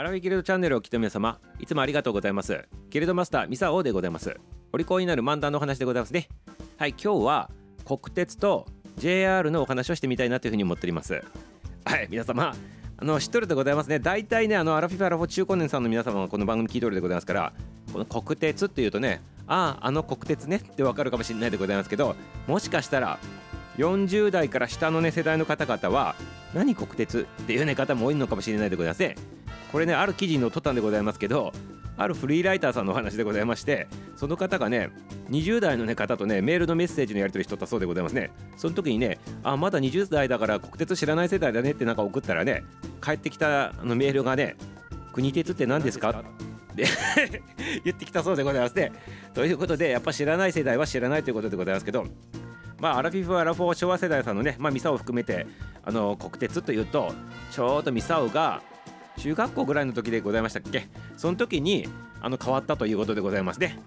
アラフィギルドチャンネルを聞いた皆様いつもありがとうございます。ギルドマスターミサオでございます。お利口になる漫談のお話でございますね。はい今日は国鉄と JR のお話をしてみたいなというふうに思っております。はい皆様あの知っとるでございますね。大体ねあのアラフィフアラフォ中高年さんの皆様はこの番組聞いとるでございますからこの国鉄っていうとねあああの国鉄ねってわかるかもしれないでございますけどもしかしたら40代から下のね世代の方々は何国鉄っていうね方も多いのかもしれないでございますね。これねある記事に載っとったんでございますけどあるフリーライターさんのお話でございましてその方がね20代の、ね、方とねメールのメッセージのやり取りしとったそうでございますね。その時にねあまだ20代だから国鉄知らない世代だねってなんか送ったらね帰ってきたのメールがね国鉄って何ですか？って 言ってきたそうでございますね。ということでやっぱ知らない世代は知らないということでございますけどまあ、アラフィフ・アラフォー昭和世代さんのね、まあ、ミサオを含めてあの国鉄というとちょうどミサオが中学校ぐらいの時でございましたっけ？その時にあの変わったということでございますね。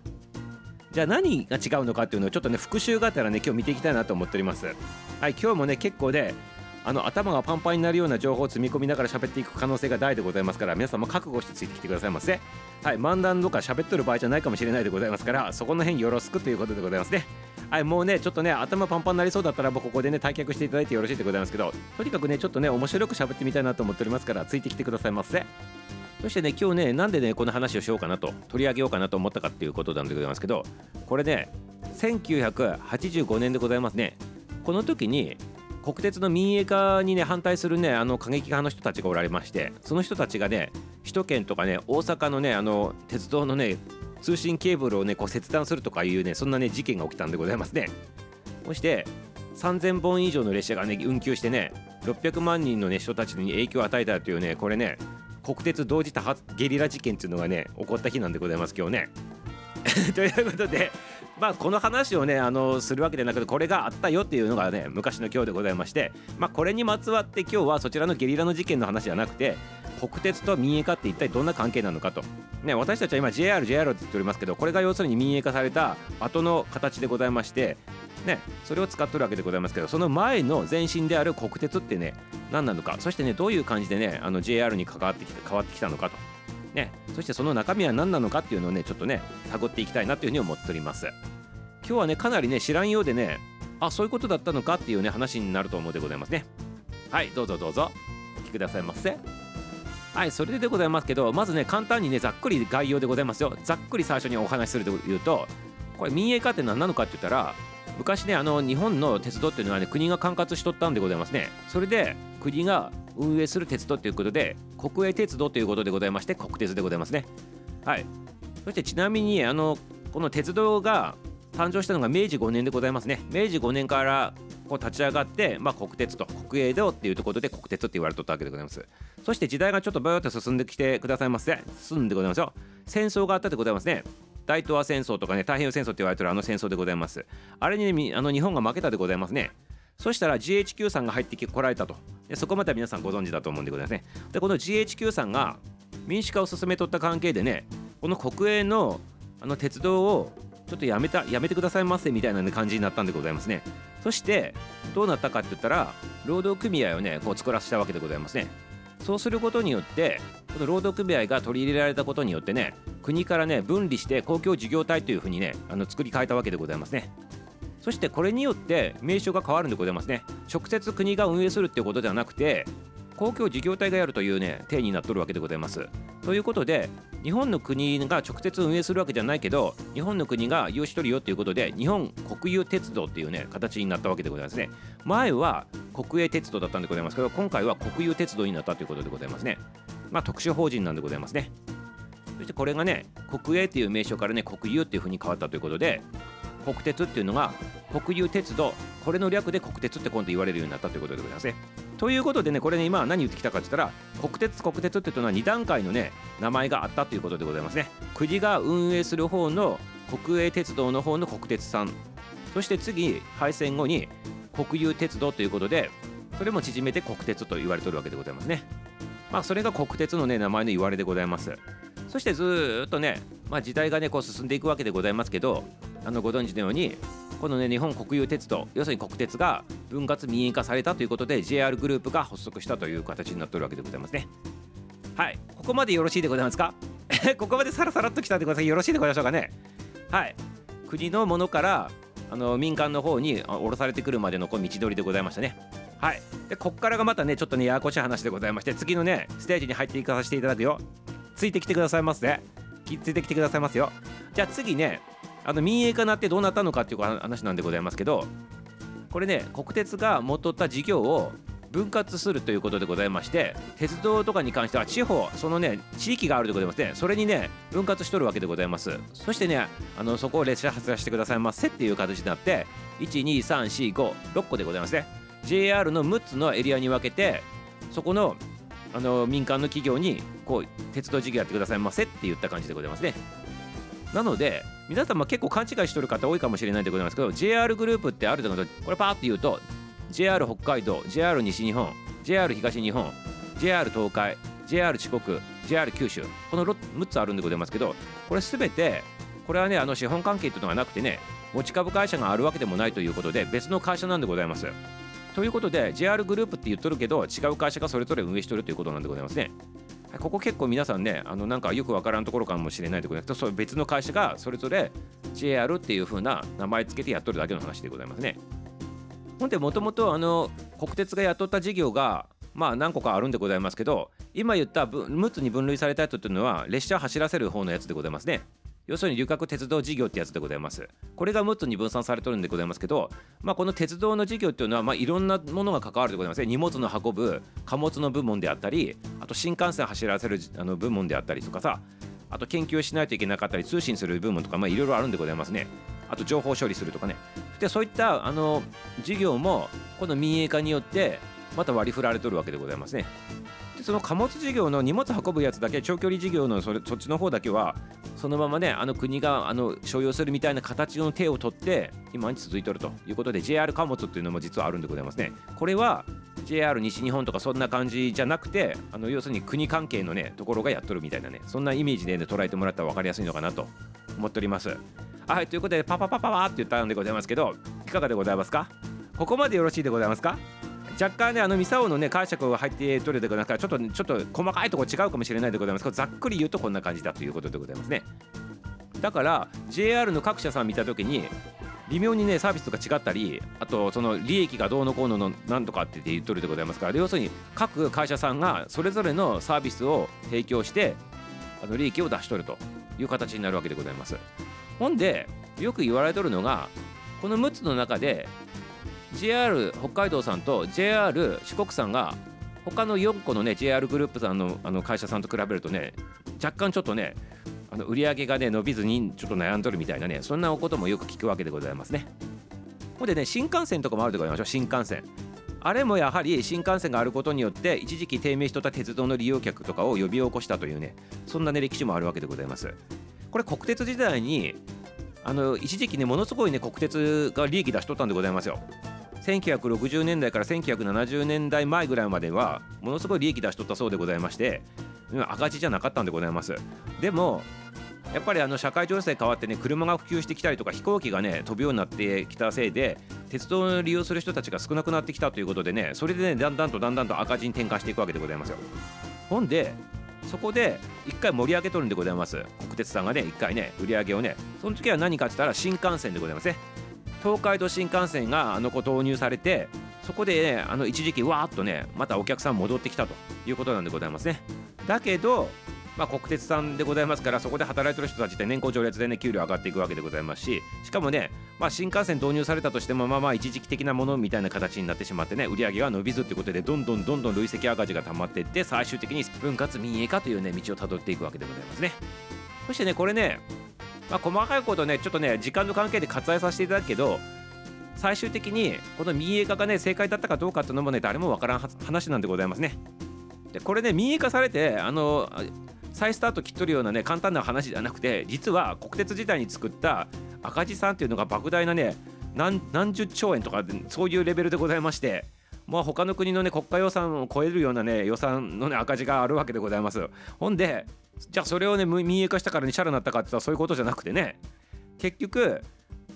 じゃあ何が違うのかっていうのをちょっとね復習があったらね今日見ていきたいなと思っております。はい今日もね結構であの頭がパンパンになるような情報を積み込みながら喋っていく可能性が大でございますから皆さんも覚悟してついてきてくださいませ。はい漫談とか喋ってる場合じゃないかもしれないでございますからそこの辺よろしくということでございますね。はいもうねちょっとね頭パンパンになりそうだったらここでね退却していただいてよろしいでございますけどとにかくねちょっとね面白く喋ってみたいなと思っておりますからついてきてくださいませ。そしてね今日ねなんでねこの話をしようかなと取り上げようかなと思ったかっていうことなんでございますけどこれね1985年でございますね。この時に国鉄の民営化にね反対するねあの過激派の人たちがおられましてその人たちがね首都圏とかね大阪のねあの鉄道のね通信ケーブルをねこう切断するとかいうねそんなね事件が起きたんでございますね。そして3000本以上の列車がね運休してね600万人の、ね、人たちに影響を与えたというねこれね国鉄同時多発ゲリラ事件っていうのがね起こった日なんでございます今日ね。ということでまあこの話をねあのするわけでなくてこれがあったよっていうのがね昔の今日でございましてまあこれにまつわって今日はそちらのゲリラの事件の話じゃなくて国鉄と民営化って一体どんな関係なのかと、ね、私たちは今 JR、JR って言っておりますけどこれが要するに民営化された後の形でございましてね、それを使ってるわけでございますけどその前の前身である国鉄ってね何なのか。そしてねどういう感じでねあの JR に関わってきて変わってきたのかと、ね、そしてその中身は何なのかっていうのをねちょっとね探っていきたいなというふうに思っております。今日はねかなりね知らんようでねあそういうことだったのかっていうね話になると思うでございますね。はいどうぞどうぞ。お聞きくださいませ。はいそれでございますけどまずね簡単にねざっくり概要でございますよ。ざっくり最初にお話しするというとこれ民営化って何なのかって言ったら昔ねあの日本の鉄道っていうのはね国が管轄しとったんでございますね。それで国が運営する鉄道ということで国営鉄道ということでございまして国鉄でございますね。はい。そしてちなみにあのこの鉄道が誕生したのが明治5年でございますね。明治5年からこう立ち上がって、まあ、国鉄と国営道っていうところで国鉄って言われとったわけでございます。そして時代がちょっとバヨッと進んできてくださいませ。進んでございますよ。戦争があったでございますね。大東亜戦争とかね太平洋戦争って言われてるあの戦争でございます。あれにねあの日本が負けたでございますね。そしたら GHQ さんが入ってこられたと。でそこまでは皆さんご存知だと思うんでございますね。でこの GHQ さんが民主化を進めとった関係でねこの国営のあの鉄道をちょっとやめたやめてくださいませみたいな感じになったんでございますね。そしてどうなったかって言ったら労働組合をねこう作らせたわけでございますね。そうすることによってこの労働組合が取り入れられたことによってね国からね分離して公共事業体というふうにねあの作り変えたわけでございますね。そしてこれによって名称が変わるんでございますね。直接国が運営するっていうことではなくて公共事業体がやるというね体になっとるわけでございます。ということで日本の国が直接運営するわけじゃないけど日本の国が有しとるよということで日本国有鉄道っていうね形になったわけでございますね。前は国営鉄道だったんでございますけど今回は国有鉄道になったということでございますね。まあ特殊法人なんでございますね。そしてこれがね国営っていう名称からね国有っていうふうに変わったということで国鉄っていうのが国有鉄道これの略で国鉄って今度言われるようになったということでございますね。ということでねこれね今何言ってきたかって言ったら国鉄国鉄っていうのは2段階のね名前があったということでございますね。国が運営する方の国営鉄道の方の国鉄さん。そして次廃線後に国有鉄道ということでそれも縮めて国鉄と言われてるわけでございますね。まあそれが国鉄のね名前の言われでございます。そしてずっとね、まあ、時代がねこう進んでいくわけでございますけどあのご存知のようにこのね日本国有鉄道要するに国鉄が分割民営化されたということで JR グループが発足したという形になってるわけでございますね。はい。ここまでよろしいでございますか？ここまでさらさらっときたんでございよろしいでございましょうかね？はい。国のものからあの民間の方に降ろされてくるまでのこう道のりでございましたね。はい。でこっからがまたねちょっとねややこしい話でございまして次のねステージに入っていかさせていただくよ。ついてきてくださいますね。ついてきてくださいますよ。じゃあ次ねあの民営化になってどうなったのかっていう話なんでございますけどこれね国鉄が持っとった事業を分割するということでございまして鉄道とかに関しては地方そのね地域があるでございますねそれにね分割しとるわけでございます。そしてねあのそこを列車発車してくださいませっていう形になって12345個でございますね。JR の6つのエリアに分けてそこのあの民間の企業にこう鉄道事業やってくださいませって言った感じでございますね。なので皆様結構勘違いしとる方多いかもしれないでございますけど JR グループってあるとこれパーって言うと JR 北海道 JR 西日本 JR 東日本 JR 東海 JR 四国 JR 九州この6つあるんでございますけどこれ全てこれはねあの資本関係というのがなくてね持ち株会社があるわけでもないということで別の会社なんでございます。ということで JR グループって言っとるけど違う会社がそれぞれ運営してるということなんでございますね。ここ結構皆さんねあのなんかよくわからんところかもしれないでございますけどそう別の会社がそれぞれ JR っていう風な名前つけてやっとるだけの話でございますね。ほんでもともとあの国鉄が雇った事業がまあ何個かあるんでございますけど今言った6つに分類されたやつというのは列車を走らせる方のやつでございますね。要するに旅客鉄道事業ってやつでございます。これが6つに分散されてるんでございますけど、まあ、この鉄道の事業っていうのは、まあ、いろんなものが関わるでございますね荷物の運ぶ貨物の部門であったりあと新幹線走らせるあの部門であったりとかさあと研究しないといけなかったり通信する部門とかまあいろいろあるんでございますね。あと情報処理するとかね。でそういったあの事業もこの民営化によってまた割り振られとるわけでございますね。その貨物事業の荷物運ぶやつだけ長距離事業のそれそっちの方だけはそのままねあの国があの所有するみたいな形の手を取って今に続いてるということで JR 貨物っていうのも実はあるんでございますね。これは JR 西日本とかそんな感じじゃなくてあの要するに国関係のねところがやっとるみたいなねそんなイメージで、ね、捉えてもらったら分かりやすいのかなと思っております。はいということでパパパパパって言ったんでございますけどいかがでございますか？ここまでよろしいでございますか？若干ねあのミサオのね解釈が入って取れてくださいちょっとちょっと細かいとこ違うかもしれないでございます。けどざっくり言うとこんな感じだということでございますね。だから JR の各社さん見た時に微妙にねサービスとか違ったりあとその利益がどうのこうののなんとかって言っとるでございますから要するに各会社さんがそれぞれのサービスを提供してあの利益を出しとるという形になるわけでございます。ほんでよく言われとるのがこの6つの中で JR 北海道さんと JR 四国さんが他の4個のね JR グループさんのあの会社さんと比べるとね若干ちょっとねあの売り上げがね伸びずにちょっと悩んどるみたいなねそんなこともよく聞くわけでございますね。ほんでね新幹線とかもあるでございましょう新幹線。あれもやはり新幹線があることによって一時期低迷しとった鉄道の利用客とかを呼び起こしたというねそんなね歴史もあるわけでございます。これ国鉄時代にあの一時期ねものすごいね国鉄が利益出しとったんでございますよ。1960年代から1970年代前ぐらいまではものすごい利益出しとったそうでございまして赤字じゃなかったんでございます。でもやっぱりあの社会情勢変わってね車が普及してきたりとか飛行機がね飛ぶようになってきたせいで鉄道を利用する人たちが少なくなってきたということでねそれでねだんだんとだんだんと赤字に転換していくわけでございますよ。ほんでそこで一回盛り上げとるんでございます。国鉄さんがね一回ね売り上げをねその時は何かって言ったら新幹線でございますね。東海道新幹線があの子導入されてそこで、ね、あの一時期わーっとねまたお客さん戻ってきたということなんでございますね。だけどまあ、国鉄さんでございますからそこで働いてる人たちって年功序列でね給料上がっていくわけでございますししかもね、まあ、新幹線導入されたとしてもまあまあ一時期的なものみたいな形になってしまってね売り上げが伸びずってことでどんどんどんどん累積赤字が溜まっていって最終的に分割民営化というね道をたどっていくわけでございますね。そしてねこれね、まあ、細かいことねちょっとね時間の関係で割愛させていただくけど最終的にこの民営化がね正解だったかどうかっていうのもね誰もわからん話なんでございますね。でこれね民営化されてあの再スタート切っとるようなね簡単な話じゃなくて実は国鉄時代に作った赤字さんっていうのが莫大なね何何十兆円とかそういうレベルでございましてまあ他の国のね国家予算を超えるようなね予算のね赤字があるわけでございます。ほんでじゃあそれをね民営化したからにシャラになったかって言ったらそういうことじゃなくてね。結局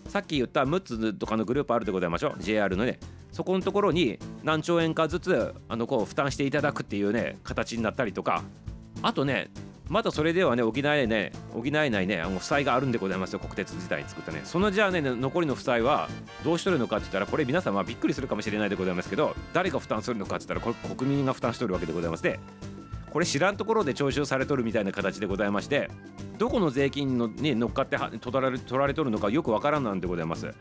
さっき言った6つとかのグループあるでございましょう。JR のね。そこのところに何兆円かずつあのこう負担していただくっていうね形になったりとか。あとねまだそれではね補えね補えないねあの負債があるんでございますよ。国鉄自体に作ったね。そのじゃあね残りの負債はどうしとるのかって言ったらこれ皆様びっくりするかもしれないでございますけど誰が負担するのかって言ったらこれ国民が負担しとるわけでございましてこれ知らんところで徴収されとるみたいな形でございましてどこの税金のに乗っかって取られ取られとるのかよくわからんなんでございます。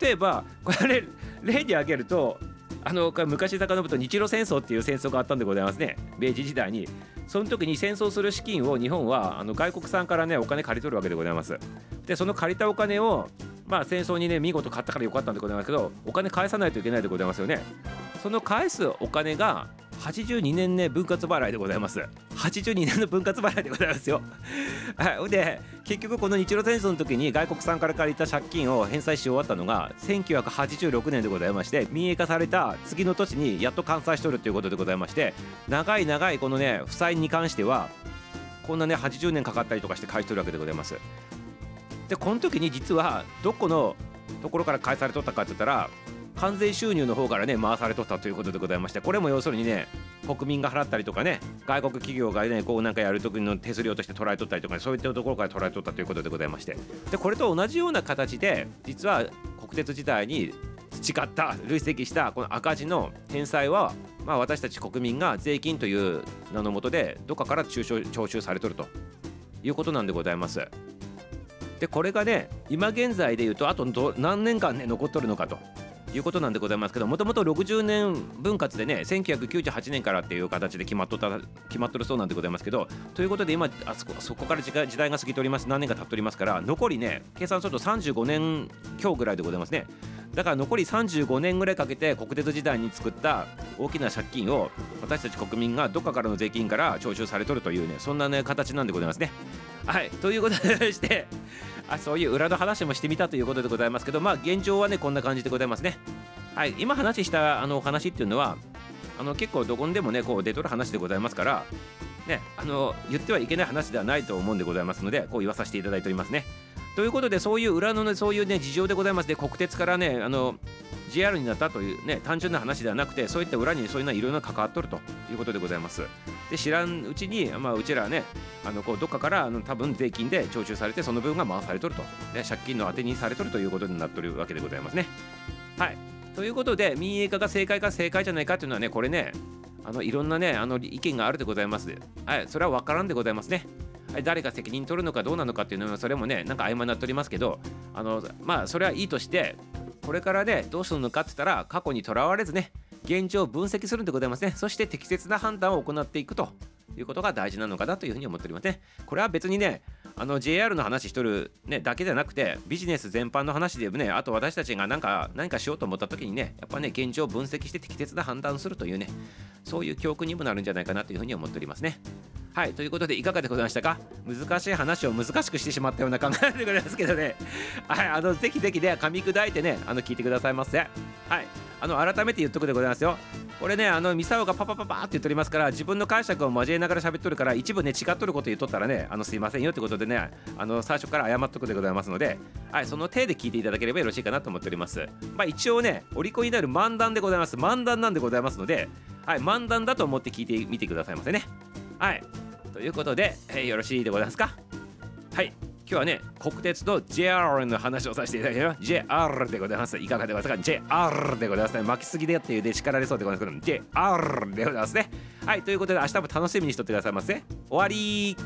例えばこれ例に挙げるとあの昔遡ると日露戦争っていう戦争があったんでございますね。明治時代に。その時に戦争する資金を日本はあの外国産からねお金借り取るわけでございます。でその借りたお金をまあ戦争にね見事買ったからよかったんでございますけどお金返さないといけないでございますよね。その返すお金が82年ね分割払いでございます。82年の分割払いでございますよ。はいで結局この日露戦争の時に外国産から借りた借金を返済し終わったのが1986年でございまして民営化された次の年にやっと完済しとるということでございまして長い長いこのね負債に関してはこんなね80年かかったりとかして返しとるわけでございます。でこの時に実はどこのところから返されとったかって言ったら関税収入の方からね回されとったということでございましてこれも要するにね国民が払ったりとかね外国企業がねこうなんかやる時の手数料として捉えとったりとか、ね、そういったところから捉えとったということでございましてでこれと同じような形で実は国鉄時代に培った累積したこの赤字の返済はまあ私たち国民が税金という名のもとでどっかから徴収されとるということなんでございます。でこれがね今現在でいうとあと何年間ね残っとるのかということなんでございますけどもともと60年分割でね1998年からっていう形で決まっとった決まっとるそうなんでございますけどということで今あそこそこから時代が過ぎております。何年か経っておりますから残りね計算すると35年強ぐらいでございますね。だから残り35年ぐらいかけて国鉄時代に作った大きな借金を私たち国民がどっかからの税金から徴収されとるというねそんなね形なんでございますね。はいということでしてあそういう裏の話もしてみたということでございますけどまあ現状はねこんな感じでございますね。はい今話したあのお話っていうのはあの結構どこにでもねこう出とる話でございますからねあの言ってはいけない話ではないと思うんでございますのでこう言わさせていただいておりますね。ということでそういう裏のねそういうね事情でございます。で国鉄からねあの JR になったというね単純な話ではなくてそういった裏にそういうのはいろいろ関わっとるということでございます。で知らんうちにまあうちらはねあのこうどっかからあの多分税金で徴収されてその分が回されとると、ね、借金の当てにされとるということになってるわけでございますね。はい。ということで民営化が正解か正解じゃないかっていうのはねこれねあのいろんなねあの意見があるでございます。はい。それは分からんでございますね。誰が責任取るのかどうなのかっていうのはそれもねなんか曖昧になっておりますけどあのまあそれはいいとしてこれからねどうするのかって言ったら過去にとらわれずね現状を分析するんでございますねそして適切な判断を行っていくということが大事なのかなというふうに思っておりますね。これは別にねあの JR の話しとる、ね、だけじゃなくてビジネス全般の話でもねあと私たちが何か何かしようと思った時にねやっぱね現状を分析して適切な判断するというねそういう教訓にもなるんじゃないかなというふうに思っておりますね。はいということでいかがでございましたか？難しい話を難しくしてしまったような考えでございますけどね。はいあのぜひぜひね噛み砕いてねあの聞いてくださいませ。はいあの改めて言っとくでございますよ。これねあのミサオがパパパパって言っておりますから自分の解釈を交えながら喋っとるから一部ね違っとること言っとったらねあのすいませんよってことでねあの最初から謝っとくでございますのではいその手で聞いていただければよろしいかなと思っております。まあ一応ねお利口になる漫談でございます。漫談なんでございますのではい漫談だと思って聞いてみてくださいませね。はい。ということで、えー、よろしいでございますか？はい。今日はね国鉄と JR の話をさせていただきます JR でございます。いかがでございますか？JR でございますね。巻きすぎでっていうで叱られそうでございますけど JR でございますね。はい。ということで明日も楽しみにしとってくださいませ。終わり